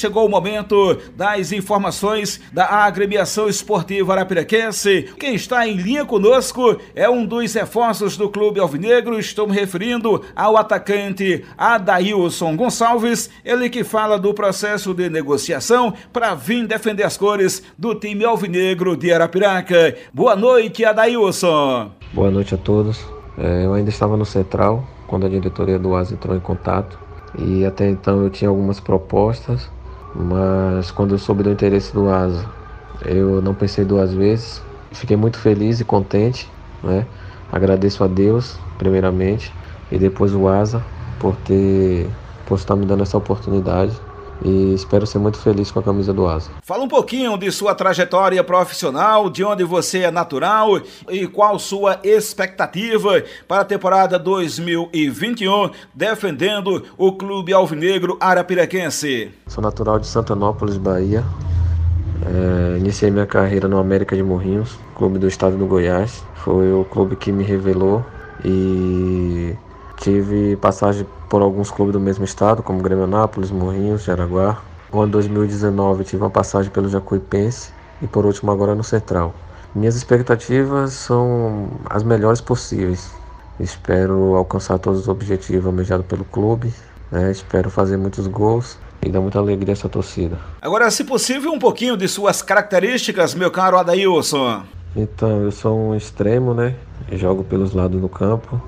chegou o momento das informações da agremiação esportiva arapiraquense. Quem está em linha conosco é um dos reforços do Clube Alvinegro. Estou me referindo ao atacante Adailson Gonçalves, ele que fala do processo de negociação para vir defender as cores do time Alvinegro de Arapiraca. Boa noite, Adailson. Boa noite a todos. É, eu ainda estava no Central quando a diretoria do ASA entrou em contato e até então eu tinha algumas propostas, mas quando eu soube do interesse do ASA, eu não pensei duas vezes. Fiquei muito feliz e contente, né? Agradeço a Deus, primeiramente, e depois o ASA por ter por estar me dando essa oportunidade e espero ser muito feliz com a camisa do Asa. Fala um pouquinho de sua trajetória profissional, de onde você é natural e qual sua expectativa para a temporada 2021 defendendo o Clube Alvinegro Arapiraquense. Sou natural de Santanópolis, Bahia. É, iniciei minha carreira no América de Morrinhos, clube do estado do Goiás. Foi o clube que me revelou e tive passagem por alguns clubes do mesmo estado, como Grêmio Anápolis, Morrinhos, Jaraguá. No ano 2019 tive uma passagem pelo Jacuipense e por último agora no Central. Minhas expectativas são as melhores possíveis. Espero alcançar todos os objetivos almejados pelo clube. Né? Espero fazer muitos gols e dar muita alegria a essa torcida. Agora, se possível, um pouquinho de suas características, meu caro Adailson. Então, eu sou um extremo, né? Eu jogo pelos lados do campo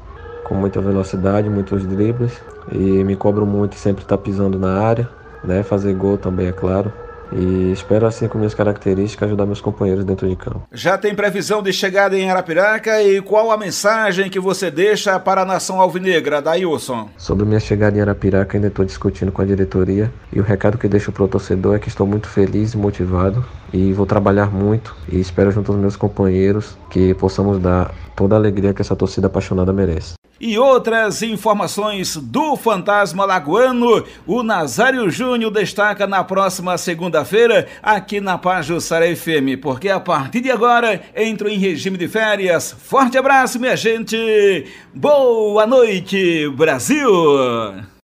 com muita velocidade, muitos dribles e me cobro muito sempre estar tá pisando na área, né? Fazer gol também, é claro. E espero assim com minhas características ajudar meus companheiros dentro de campo. Já tem previsão de chegada em Arapiraca e qual a mensagem que você deixa para a nação alvinegra, Dailson? Sobre minha chegada em Arapiraca ainda estou discutindo com a diretoria e o recado que deixo para o torcedor é que estou muito feliz e motivado e vou trabalhar muito e espero junto aos meus companheiros que possamos dar toda a alegria que essa torcida apaixonada merece e outras informações do Fantasma Lagoano, o Nazário Júnior destaca na próxima segunda-feira aqui na Pajussara FM, porque a partir de agora entro em regime de férias. Forte abraço, minha gente! Boa noite, Brasil!